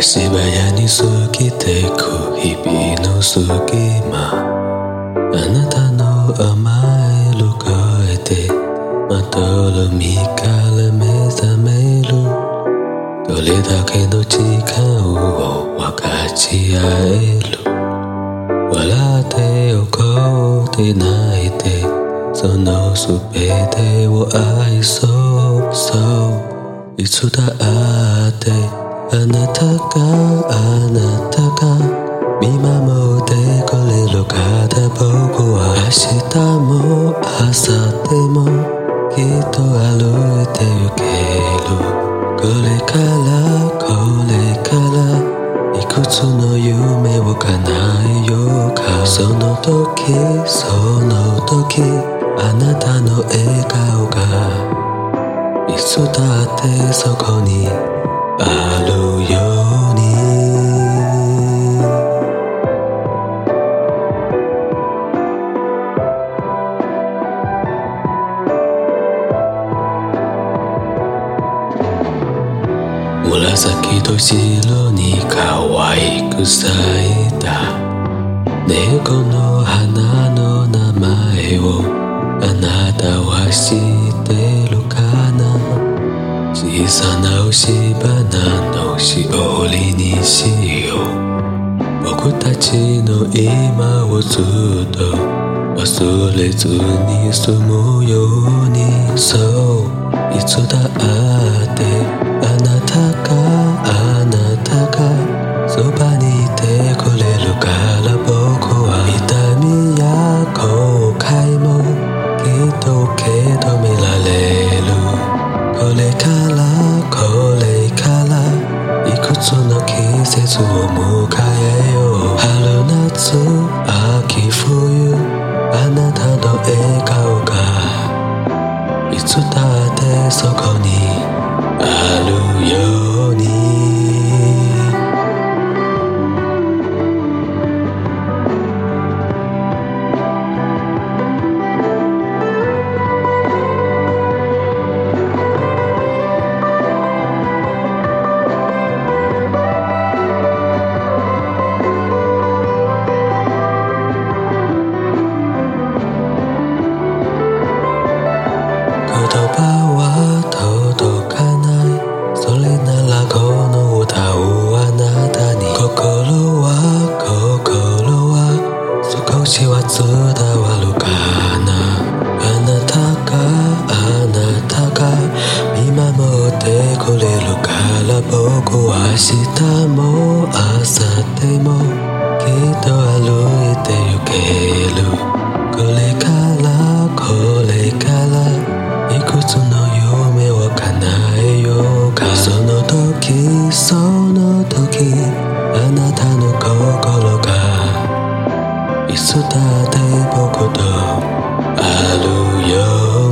足早に過ぎてく日々の隙間。あなたの甘える声でまどろみから目覚める。どれだけの時間を分かち合える。笑って怒って泣いてその全てを愛そうそう。いつだってあなたがあなたが見守ってくれるから僕は明日も明後日もきっと歩いて行けるこれからこれからいくつの夢を叶えようかその時その時あなたの笑顔がいつだってそこにあるように。紫と白に可愛く咲いた。猫の花の名前をあなたは知ってる。いさなうし花のしおりにしよう。僕たちの今をずっと忘れずに済むようにそう。いつだって葉は届かない。それならこの歌をあなたに。心は心は少しは伝わるかな。あなたがあなたが見守ってくれるから僕は明日も Bogota. Hallelujah.